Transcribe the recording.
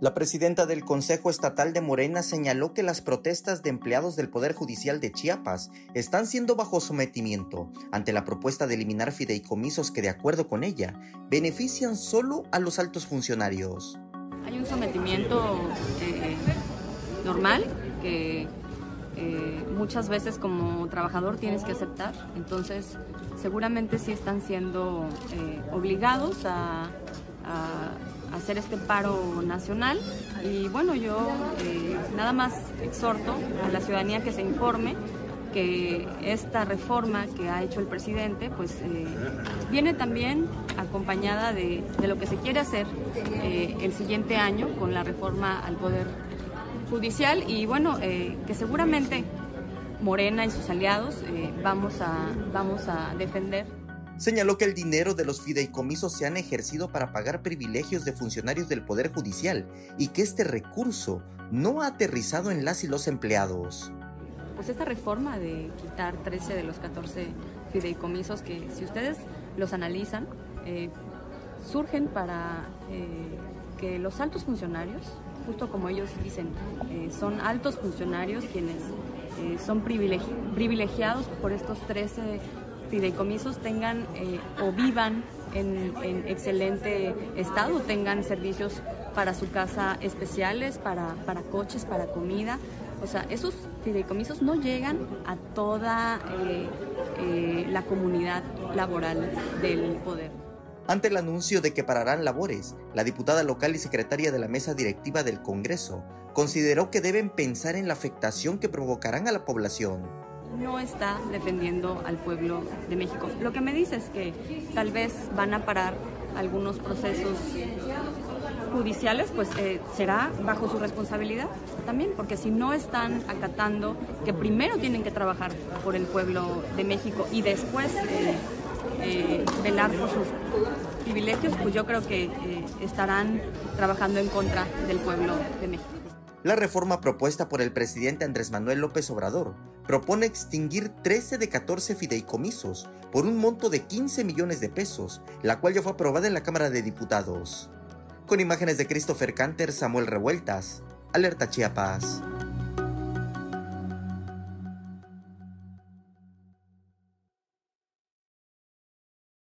La presidenta del Consejo Estatal de Morena señaló que las protestas de empleados del Poder Judicial de Chiapas están siendo bajo sometimiento ante la propuesta de eliminar fideicomisos que, de acuerdo con ella, benefician solo a los altos funcionarios. Hay un sometimiento eh, normal que eh, muchas veces como trabajador tienes que aceptar, entonces seguramente sí están siendo eh, obligados a hacer este paro nacional. Y bueno, yo eh, nada más exhorto a la ciudadanía que se informe que esta reforma que ha hecho el presidente pues eh, viene también acompañada de, lo que se quiere hacer eh, el siguiente año con la reforma al Poder Judicial. Y bueno, que seguramente Morena y sus aliados vamos, a, vamos a defender señaló que el dinero de los fideicomisos se han ejercido para pagar privilegios de funcionarios del Poder Judicial y que este recurso no ha aterrizado en las y los empleados. Pues esta reforma de quitar 13 de los 14 fideicomisos que si ustedes los analizan, eh, surgen para eh, que los altos funcionarios, justo como ellos dicen, eh, son altos funcionarios quienes son privilegiados por estos 13 fideicomisos tengan eh, o vivan en, excelente estado, tengan servicios para su casa especiales, para, para coches, para comida. O sea, esos fideicomisos no llegan a toda eh, eh, la comunidad laboral del poder. Ante el anuncio de que pararán labores, la diputada local y secretaria de la mesa directiva del Congreso consideró que deben pensar en la afectación que provocarán a la población no está defendiendo al pueblo de México. Lo que me dice es que tal vez van a parar algunos procesos judiciales, pues eh, será bajo su responsabilidad también, porque si no están acatando que primero tienen que trabajar por el pueblo de México y después eh, eh, velar por sus privilegios, pues yo creo que estarán trabajando en contra del pueblo de México. La reforma propuesta por el presidente Andrés Manuel López Obrador propone extinguir 13 de 14 fideicomisos por un monto de 15 millones de pesos, la cual ya fue aprobada en la Cámara de Diputados. Con imágenes de Christopher Canter, Samuel Revueltas, Alerta Chiapas.